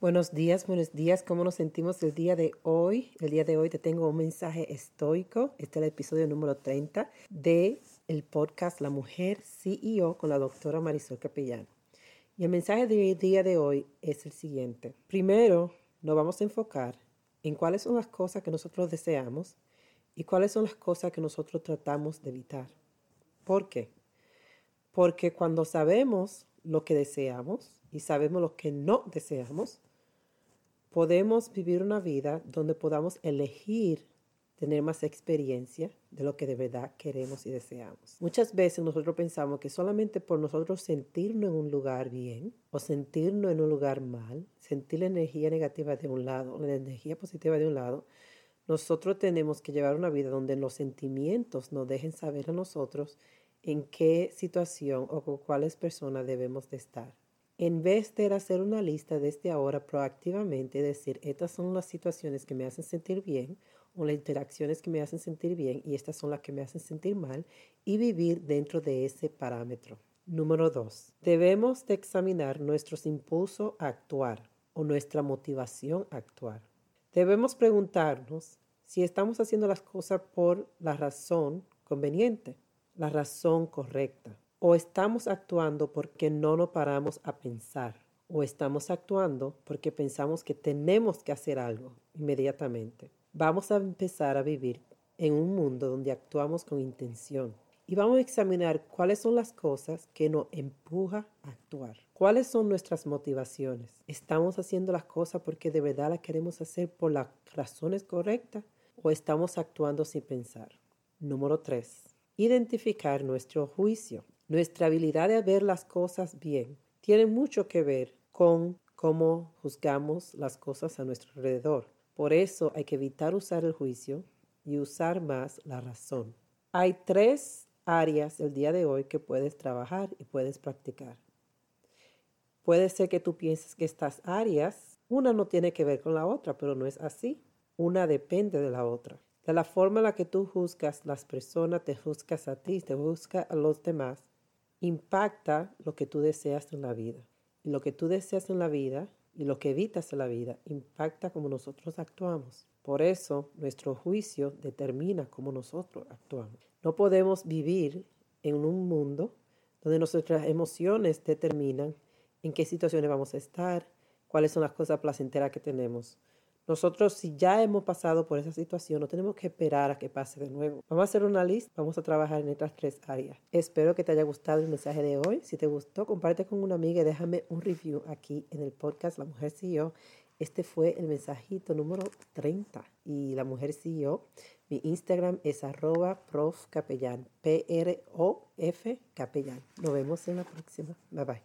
Buenos días, buenos días. ¿Cómo nos sentimos el día de hoy? El día de hoy te tengo un mensaje estoico. Este es el episodio número 30 de el podcast La Mujer CEO con la doctora Marisol Capellán. Y el mensaje del día de hoy es el siguiente. Primero, nos vamos a enfocar en cuáles son las cosas que nosotros deseamos y cuáles son las cosas que nosotros tratamos de evitar. ¿Por qué? Porque cuando sabemos lo que deseamos y sabemos lo que no deseamos, podemos vivir una vida donde podamos elegir tener más experiencia de lo que de verdad queremos y deseamos. Muchas veces nosotros pensamos que solamente por nosotros sentirnos en un lugar bien o sentirnos en un lugar mal, sentir la energía negativa de un lado, la energía positiva de un lado, nosotros tenemos que llevar una vida donde los sentimientos nos dejen saber a nosotros en qué situación o con cuáles personas debemos de estar en vez de hacer una lista desde ahora proactivamente, decir, estas son las situaciones que me hacen sentir bien o las interacciones que me hacen sentir bien y estas son las que me hacen sentir mal y vivir dentro de ese parámetro. Número dos, debemos de examinar nuestros impulsos a actuar o nuestra motivación a actuar. Debemos preguntarnos si estamos haciendo las cosas por la razón conveniente, la razón correcta o estamos actuando porque no nos paramos a pensar. O estamos actuando porque pensamos que tenemos que hacer algo inmediatamente. Vamos a empezar a vivir en un mundo donde actuamos con intención. Y vamos a examinar cuáles son las cosas que nos empujan a actuar. ¿Cuáles son nuestras motivaciones? ¿Estamos haciendo las cosas porque de verdad las queremos hacer por las razones correctas o estamos actuando sin pensar? Número 3. Identificar nuestro juicio. Nuestra habilidad de ver las cosas bien tiene mucho que ver con cómo juzgamos las cosas a nuestro alrededor. Por eso hay que evitar usar el juicio y usar más la razón. Hay tres áreas el día de hoy que puedes trabajar y puedes practicar. Puede ser que tú pienses que estas áreas, una no tiene que ver con la otra, pero no es así. Una depende de la otra. De la forma en la que tú juzgas las personas, te juzgas a ti, te juzgas a los demás, impacta lo que tú deseas en la vida. Y lo que tú deseas en la vida y lo que evitas en la vida impacta como nosotros actuamos. Por eso nuestro juicio determina cómo nosotros actuamos. No podemos vivir en un mundo donde nuestras emociones determinan en qué situaciones vamos a estar, cuáles son las cosas placenteras que tenemos. Nosotros, si ya hemos pasado por esa situación, no tenemos que esperar a que pase de nuevo. Vamos a hacer una lista, vamos a trabajar en estas tres áreas. Espero que te haya gustado el mensaje de hoy. Si te gustó, comparte con una amiga y déjame un review aquí en el podcast La Mujer CEO. Este fue el mensajito número 30 y La Mujer CEO. Mi Instagram es arroba prof capellán. Nos vemos en la próxima. Bye bye.